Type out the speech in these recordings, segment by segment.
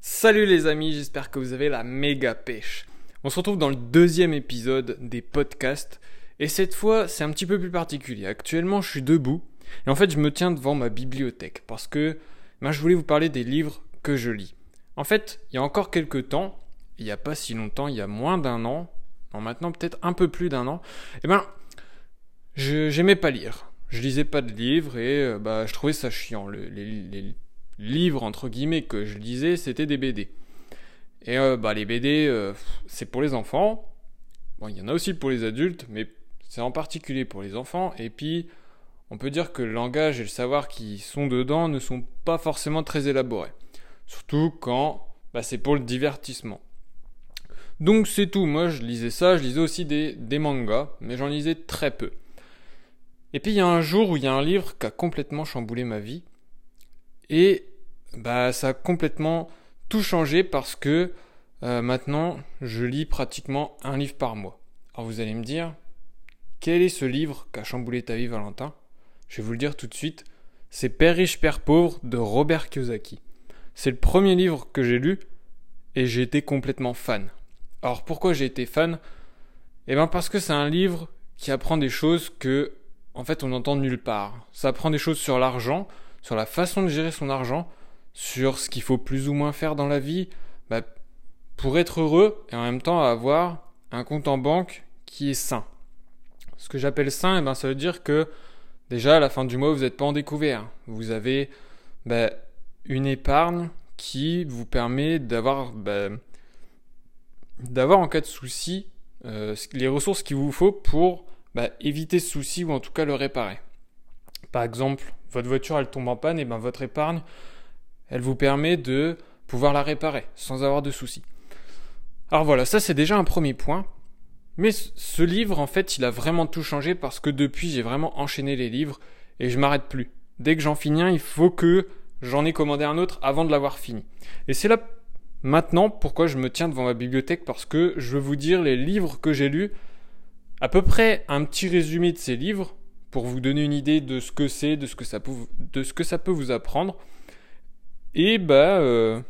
Salut les amis, j'espère que vous avez la méga pêche. On se retrouve dans le deuxième épisode des podcasts et cette fois c'est un petit peu plus particulier. Actuellement je suis debout et en fait je me tiens devant ma bibliothèque parce que ben, je voulais vous parler des livres que je lis. En fait il y a encore quelques temps, il n'y a pas si longtemps, il y a moins d'un an, non maintenant peut-être un peu plus d'un an, et ben je j'aimais pas lire. Je lisais pas de livres et euh, bah je trouvais ça chiant. les livres entre guillemets que je lisais, c'était des BD. Et euh, bah les BD, euh, c'est pour les enfants. Bon, il y en a aussi pour les adultes, mais c'est en particulier pour les enfants. Et puis, on peut dire que le langage et le savoir qui sont dedans ne sont pas forcément très élaborés. Surtout quand bah, c'est pour le divertissement. Donc c'est tout, moi je lisais ça, je lisais aussi des, des mangas, mais j'en lisais très peu. Et puis il y a un jour où il y a un livre qui a complètement chamboulé ma vie. Et bah ça a complètement tout changé parce que euh, maintenant je lis pratiquement un livre par mois. Alors vous allez me dire, quel est ce livre qui a chamboulé ta vie Valentin? Je vais vous le dire tout de suite, c'est Père riche, Père pauvre de Robert Kiyosaki. C'est le premier livre que j'ai lu et j'ai été complètement fan. Alors pourquoi j'ai été fan? Eh bien parce que c'est un livre qui apprend des choses que en fait on n'entend nulle part. Ça apprend des choses sur l'argent, sur la façon de gérer son argent, sur ce qu'il faut plus ou moins faire dans la vie bah, pour être heureux et en même temps avoir un compte en banque qui est sain. Ce que j'appelle sain, eh ben, ça veut dire que déjà à la fin du mois, vous n'êtes pas en découvert. Vous avez bah, une épargne qui vous permet d'avoir, bah, en cas de souci euh, les ressources qu'il vous faut pour éviter ce souci ou en tout cas le réparer. Par exemple, votre voiture elle tombe en panne, et ben votre épargne, elle vous permet de pouvoir la réparer sans avoir de soucis. Alors voilà, ça c'est déjà un premier point. Mais ce livre, en fait, il a vraiment tout changé parce que depuis, j'ai vraiment enchaîné les livres et je m'arrête plus. Dès que j'en finis un, il faut que j'en ai commandé un autre avant de l'avoir fini. Et c'est là maintenant pourquoi je me tiens devant ma bibliothèque parce que je veux vous dire les livres que j'ai lus, à peu près un petit résumé de ces livres pour vous donner une idée de ce que c'est, de ce que ça peut, vous apprendre. Et bah, euh,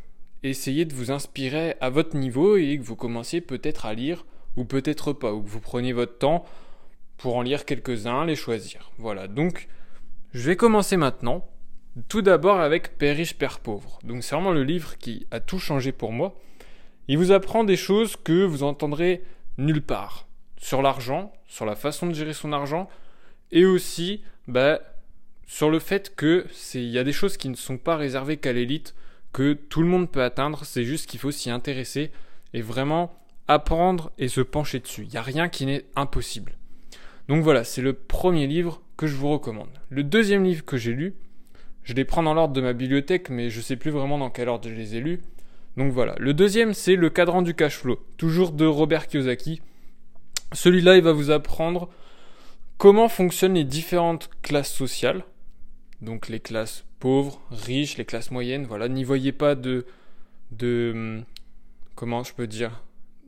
essayez de vous inspirer à votre niveau et que vous commenciez peut-être à lire ou peut-être pas, ou que vous preniez votre temps pour en lire quelques-uns, les choisir. Voilà, donc je vais commencer maintenant. Tout d'abord avec Père riche, Père pauvre. Donc c'est vraiment le livre qui a tout changé pour moi. Il vous apprend des choses que vous entendrez nulle part. Sur l'argent, sur la façon de gérer son argent, et aussi bah, sur le fait que c'est il y a des choses qui ne sont pas réservées qu'à l'élite que tout le monde peut atteindre, c'est juste qu'il faut s'y intéresser et vraiment apprendre et se pencher dessus. Il n'y a rien qui n'est impossible. Donc voilà, c'est le premier livre que je vous recommande. Le deuxième livre que j'ai lu, je les prends dans l'ordre de ma bibliothèque, mais je sais plus vraiment dans quel ordre je les ai lus. Donc voilà. Le deuxième, c'est Le cadran du cash flow, toujours de Robert Kiyosaki. Celui-là, il va vous apprendre Comment fonctionnent les différentes classes sociales? Donc les classes pauvres, riches, les classes moyennes, voilà, n'y voyez pas de de hum, comment je peux dire?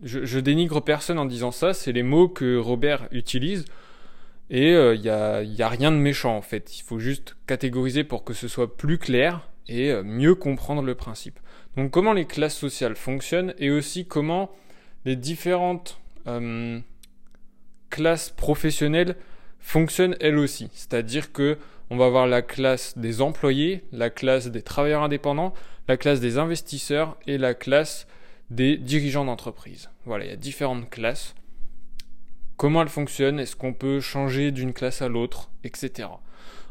Je, dénigre personne en disant ça, c'est les mots que Robert utilise et il euh, n'y a, y a rien de méchant en fait. Il faut juste catégoriser pour que ce soit plus clair et euh, mieux comprendre le principe. Donc comment les classes sociales fonctionnent et aussi comment les différentes hum, classes professionnelles fonctionne elle aussi. C'est-à-dire que on va avoir la classe des employés, la classe des travailleurs indépendants, la classe des investisseurs et la classe des dirigeants d'entreprise. Voilà, il y a différentes classes. Comment elles fonctionnent Est-ce qu'on peut changer d'une classe à l'autre Etc.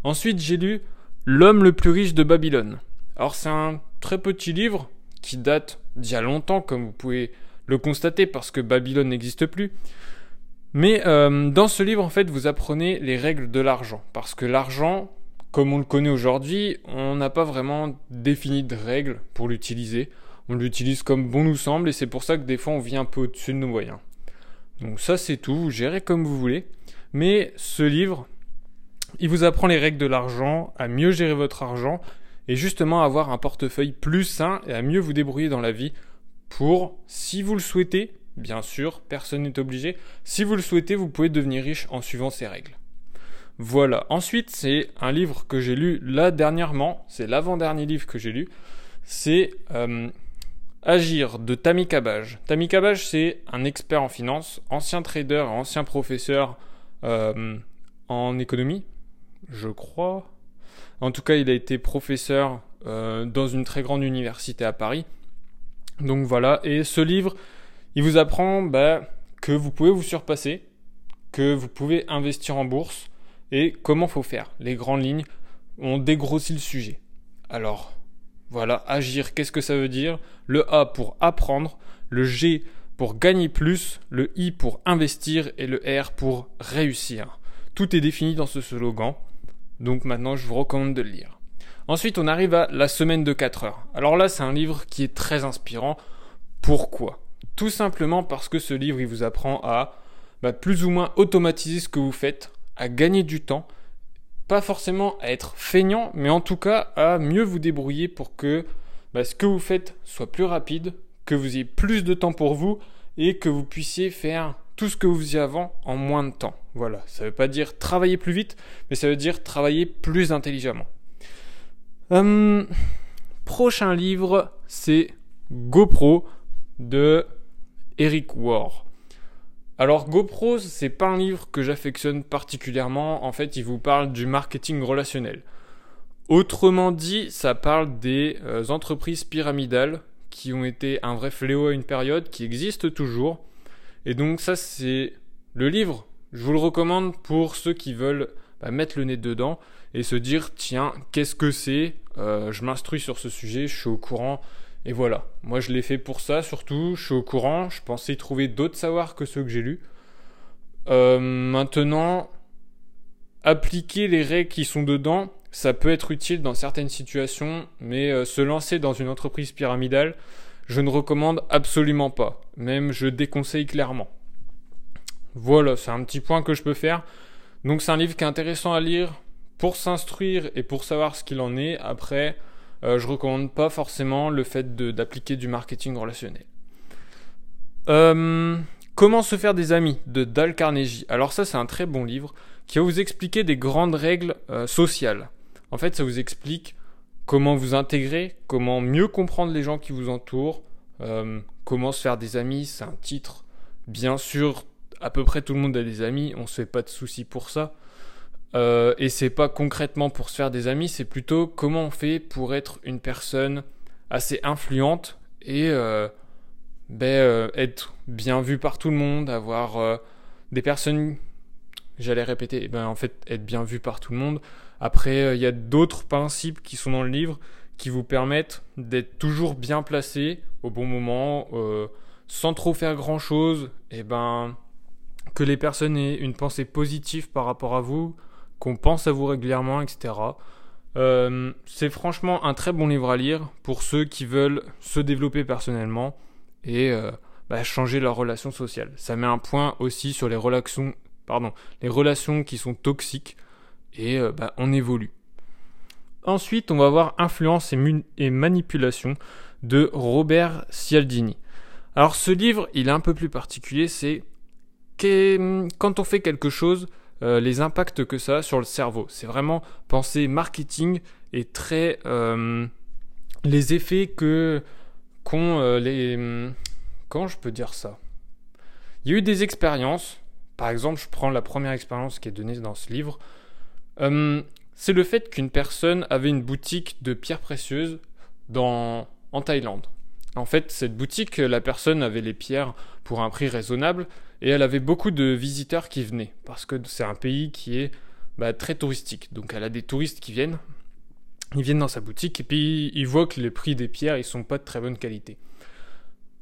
Ensuite, j'ai lu L'homme le plus riche de Babylone. Alors c'est un très petit livre qui date d'il y a longtemps, comme vous pouvez le constater, parce que Babylone n'existe plus. Mais euh, dans ce livre, en fait, vous apprenez les règles de l'argent. Parce que l'argent, comme on le connaît aujourd'hui, on n'a pas vraiment défini de règles pour l'utiliser. On l'utilise comme bon nous semble et c'est pour ça que des fois on vit un peu au-dessus de nos moyens. Donc ça c'est tout, vous gérez comme vous voulez. Mais ce livre, il vous apprend les règles de l'argent, à mieux gérer votre argent et justement avoir un portefeuille plus sain et à mieux vous débrouiller dans la vie pour, si vous le souhaitez, Bien sûr, personne n'est obligé. Si vous le souhaitez, vous pouvez devenir riche en suivant ces règles. Voilà. Ensuite, c'est un livre que j'ai lu là dernièrement. C'est l'avant-dernier livre que j'ai lu. C'est euh, Agir de Tammy Cabage. Tammy Cabage, c'est un expert en finance, ancien trader, ancien professeur euh, en économie, je crois. En tout cas, il a été professeur euh, dans une très grande université à Paris. Donc voilà, et ce livre, il vous apprend bah, que vous pouvez vous surpasser, que vous pouvez investir en bourse et comment faut faire. Les grandes lignes, on dégrossit le sujet. Alors, voilà, agir, qu'est-ce que ça veut dire? Le A pour apprendre, le G pour gagner plus, le I pour investir et le R pour réussir. Tout est défini dans ce slogan, donc maintenant je vous recommande de le lire. Ensuite, on arrive à La semaine de 4 heures. Alors là, c'est un livre qui est très inspirant. Pourquoi? Tout simplement parce que ce livre, vous apprend à bah, plus ou moins automatiser ce que vous faites, à gagner du temps, pas forcément à être feignant, mais en tout cas à mieux vous débrouiller pour que bah, ce que vous faites soit plus rapide, que vous ayez plus de temps pour vous et que vous puissiez faire tout ce que vous faisiez avant en moins de temps. Voilà, ça ne veut pas dire travailler plus vite, mais ça veut dire travailler plus intelligemment. Hum, prochain livre, c'est GoPro de Eric War. Alors GoPro, c'est pas un livre que j'affectionne particulièrement. En fait, il vous parle du marketing relationnel. Autrement dit, ça parle des euh, entreprises pyramidales qui ont été un vrai fléau à une période, qui existent toujours. Et donc ça, c'est le livre. Je vous le recommande pour ceux qui veulent bah, mettre le nez dedans et se dire, tiens, qu'est-ce que c'est? Euh, Je m'instruis sur ce sujet, je suis au courant. Et voilà, moi je l'ai fait pour ça surtout, je suis au courant, je pensais trouver d'autres savoirs que ceux que j'ai lus. Euh, maintenant, appliquer les règles qui sont dedans, ça peut être utile dans certaines situations, mais euh, se lancer dans une entreprise pyramidale, je ne recommande absolument pas, même je déconseille clairement. Voilà, c'est un petit point que je peux faire. Donc c'est un livre qui est intéressant à lire pour s'instruire et pour savoir ce qu'il en est. Après, euh, je recommande pas forcément le fait d'appliquer du marketing relationnel. Euh, comment se faire des amis de Dal Carnegie. Alors ça c'est un très bon livre qui va vous expliquer des grandes règles euh, sociales. En fait ça vous explique comment vous intégrer, comment mieux comprendre les gens qui vous entourent, comment se faire des amis, c'est un titre. Bien sûr, à peu près tout le monde a des amis, on se fait pas de soucis pour ça. Euh, et c'est pas concrètement pour se faire des amis, c'est plutôt comment on fait pour être une personne assez influente et euh, ben, euh, être bien vu par tout le monde, avoir des personnes, j'allais répéter, ben, en fait être bien vu par tout le monde. Après, il y a d'autres principes qui sont dans le livre qui vous permettent d'être toujours bien placé au bon moment, sans trop faire grand chose, et ben que les personnes aient une pensée positive par rapport à vous, qu'on pense à vous régulièrement, etc. Euh, c'est franchement un très bon livre à lire pour ceux qui veulent se développer personnellement et euh, bah, changer leur relation sociale. Ça met un point aussi sur les relations, pardon, les relations qui sont toxiques et euh, bah, on évolue. Ensuite, on va voir Influence et, et manipulation de Robert Cialdini. Alors ce livre, il est un peu plus particulier, c'est quand on fait quelque chose, euh, les impacts que ça a sur le cerveau. C'est vraiment penser marketing et très euh, les effets que qu'ont euh, les quand je peux dire ça? Il y a eu des expériences. Par exemple, je prends la première expérience qui est donnée dans ce livre. c'est le fait qu'une personne avait une boutique de pierres précieuses dans, en Thaïlande. En fait, cette boutique, la personne avait les pierres pour un prix raisonnable et elle avait beaucoup de visiteurs qui venaient parce que c'est un pays qui est bah, très touristique. Donc elle a des touristes qui viennent, ils viennent dans sa boutique et puis ils voient que les prix des pierres ils sont pas de très bonne qualité.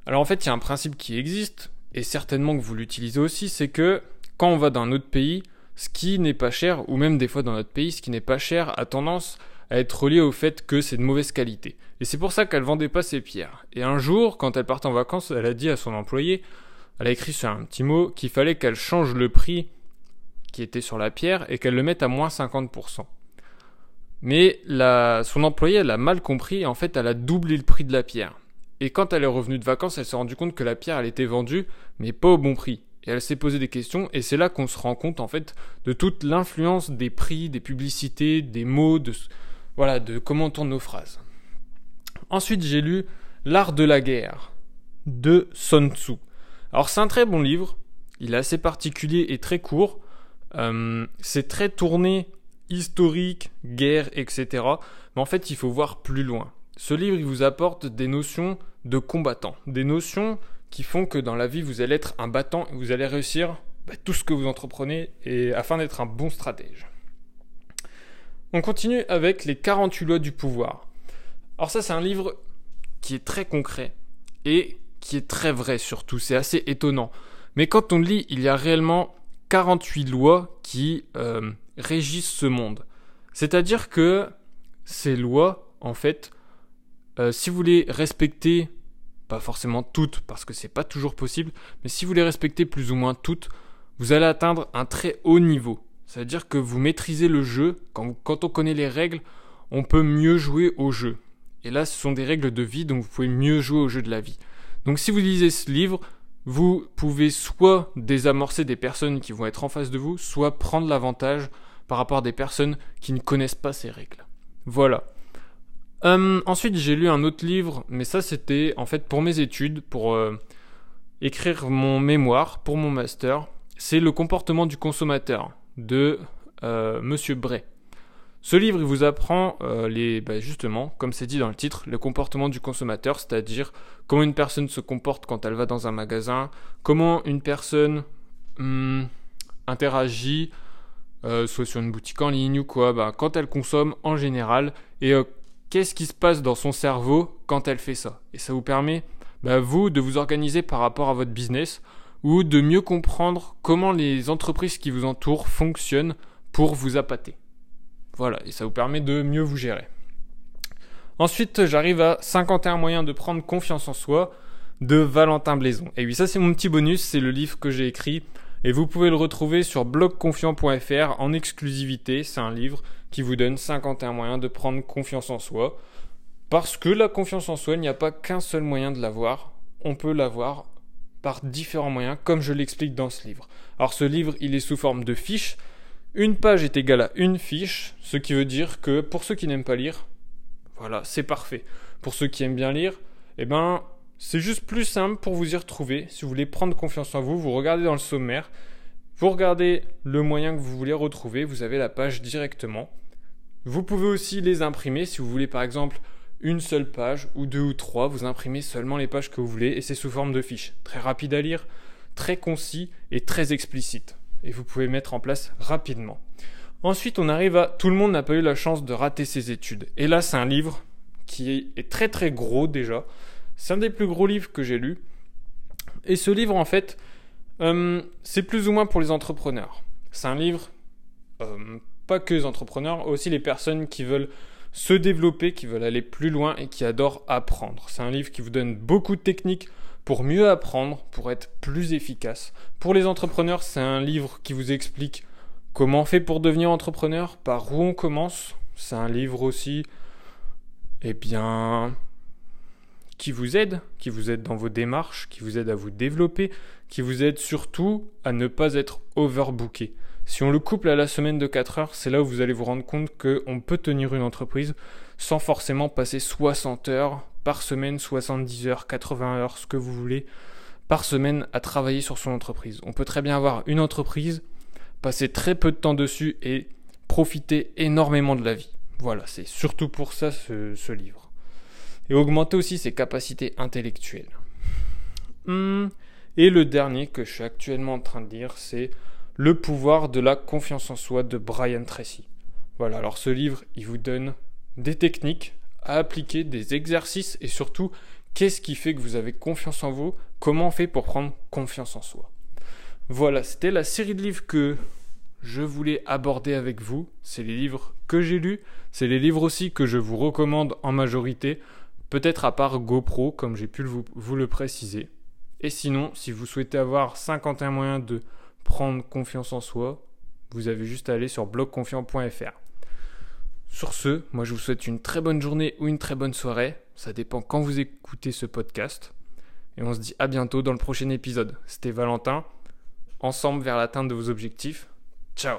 Alors en fait, il y a un principe qui existe et certainement que vous l'utilisez aussi, c'est que quand on va dans un autre pays, ce qui n'est pas cher, ou même des fois dans notre pays, ce qui n'est pas cher a tendance à être relié au fait que c'est de mauvaise qualité. Et c'est pour ça qu'elle vendait pas ses pierres. Et un jour, quand elle partait en vacances, elle a dit à son employé, elle a écrit sur un petit mot qu'il fallait qu'elle change le prix qui était sur la pierre et qu'elle le mette à moins 50%. Mais la, son employé, elle a mal compris, en fait, elle a doublé le prix de la pierre. Et quand elle est revenue de vacances, elle s'est rendue compte que la pierre, elle était vendue, mais pas au bon prix. Et elle s'est posé des questions, et c'est là qu'on se rend compte, en fait, de toute l'influence des prix, des publicités, des mots, de, voilà, de comment on tourne nos phrases. Ensuite, j'ai lu L'art de la guerre de Sun Tzu. Alors c'est un très bon livre, il est assez particulier et très court. Euh, c'est très tourné historique, guerre, etc. Mais en fait, il faut voir plus loin. Ce livre, il vous apporte des notions de combattant, des notions qui font que dans la vie, vous allez être un battant et vous allez réussir bah, tout ce que vous entreprenez et afin d'être un bon stratège. On continue avec les 48 lois du pouvoir. Alors ça, c'est un livre qui est très concret et qui est très vrai surtout. C'est assez étonnant. Mais quand on lit, il y a réellement 48 lois qui euh, régissent ce monde. C'est-à-dire que ces lois, en fait, euh, si vous les respectez, pas forcément toutes, parce que c'est pas toujours possible, mais si vous les respectez plus ou moins toutes, vous allez atteindre un très haut niveau. C'est-à-dire que vous maîtrisez le jeu. Quand on connaît les règles, on peut mieux jouer au jeu. Et là, ce sont des règles de vie, donc vous pouvez mieux jouer au jeu de la vie. Donc si vous lisez ce livre, vous pouvez soit désamorcer des personnes qui vont être en face de vous, soit prendre l'avantage par rapport à des personnes qui ne connaissent pas ces règles. Voilà. Hum, ensuite, j'ai lu un autre livre, mais ça c'était en fait pour mes études, pour euh, écrire mon mémoire, pour mon master. C'est le comportement du consommateur de euh, Monsieur Bray. Ce livre, vous apprend euh, les, bah, justement, comme c'est dit dans le titre, le comportement du consommateur, c'est-à-dire comment une personne se comporte quand elle va dans un magasin, comment une personne hmm, interagit, euh, soit sur une boutique en ligne ou quoi, bah, quand elle consomme en général, et euh, qu'est-ce qui se passe dans son cerveau quand elle fait ça. Et ça vous permet, bah, vous, de vous organiser par rapport à votre business ou de mieux comprendre comment les entreprises qui vous entourent fonctionnent pour vous appâter. Voilà, et ça vous permet de mieux vous gérer. Ensuite, j'arrive à 51 moyens de prendre confiance en soi de Valentin Blaison. Et oui, ça c'est mon petit bonus, c'est le livre que j'ai écrit et vous pouvez le retrouver sur blogconfiant.fr en exclusivité. C'est un livre qui vous donne 51 moyens de prendre confiance en soi. Parce que la confiance en soi, il n'y a pas qu'un seul moyen de l'avoir. On peut l'avoir par différents moyens, comme je l'explique dans ce livre. Alors ce livre, il est sous forme de fiches. Une page est égale à une fiche, ce qui veut dire que pour ceux qui n'aiment pas lire, voilà, c'est parfait. Pour ceux qui aiment bien lire, eh ben, c'est juste plus simple pour vous y retrouver. Si vous voulez prendre confiance en vous, vous regardez dans le sommaire, vous regardez le moyen que vous voulez retrouver, vous avez la page directement. Vous pouvez aussi les imprimer si vous voulez par exemple une seule page ou deux ou trois, vous imprimez seulement les pages que vous voulez et c'est sous forme de fiches. Très rapide à lire, très concis et très explicite et vous pouvez mettre en place rapidement. Ensuite, on arrive à Tout le monde n'a pas eu la chance de rater ses études. Et là, c'est un livre qui est très très gros déjà. C'est un des plus gros livres que j'ai lu. Et ce livre, en fait, euh, c'est plus ou moins pour les entrepreneurs. C'est un livre, euh, pas que les entrepreneurs, aussi les personnes qui veulent se développer, qui veulent aller plus loin et qui adorent apprendre. C'est un livre qui vous donne beaucoup de techniques pour mieux apprendre, pour être plus efficace. Pour les entrepreneurs, c'est un livre qui vous explique comment on fait pour devenir entrepreneur, par où on commence. C'est un livre aussi, eh bien, qui vous aide, qui vous aide dans vos démarches, qui vous aide à vous développer, qui vous aide surtout à ne pas être overbooké. Si on le couple à la semaine de 4 heures, c'est là où vous allez vous rendre compte qu'on peut tenir une entreprise sans forcément passer 60 heures par semaine, 70 heures, 80 heures, ce que vous voulez, par semaine à travailler sur son entreprise. On peut très bien avoir une entreprise, passer très peu de temps dessus et profiter énormément de la vie. Voilà, c'est surtout pour ça ce, livre. Et augmenter aussi ses capacités intellectuelles. Hmm. Et le dernier que je suis actuellement en train de lire, c'est Le pouvoir de la confiance en soi de Brian Tracy. Voilà, alors ce livre, il vous donne des techniques appliquer, des exercices et surtout qu'est-ce qui fait que vous avez confiance en vous, comment on fait pour prendre confiance en soi? Voilà, c'était la série de livres que je voulais aborder avec vous. C'est les livres que j'ai lus, c'est les livres aussi que je vous recommande en majorité, peut-être à part GoPro comme j'ai pu vous, vous le préciser. Et sinon, si vous souhaitez avoir 51 moyens de prendre confiance en soi, vous avez juste à aller sur blogconfiant.fr. Sur ce, moi je vous souhaite une très bonne journée ou une très bonne soirée. Ça dépend quand vous écoutez ce podcast. Et on se dit à bientôt dans le prochain épisode. C'était Valentin. Ensemble vers l'atteinte de vos objectifs. Ciao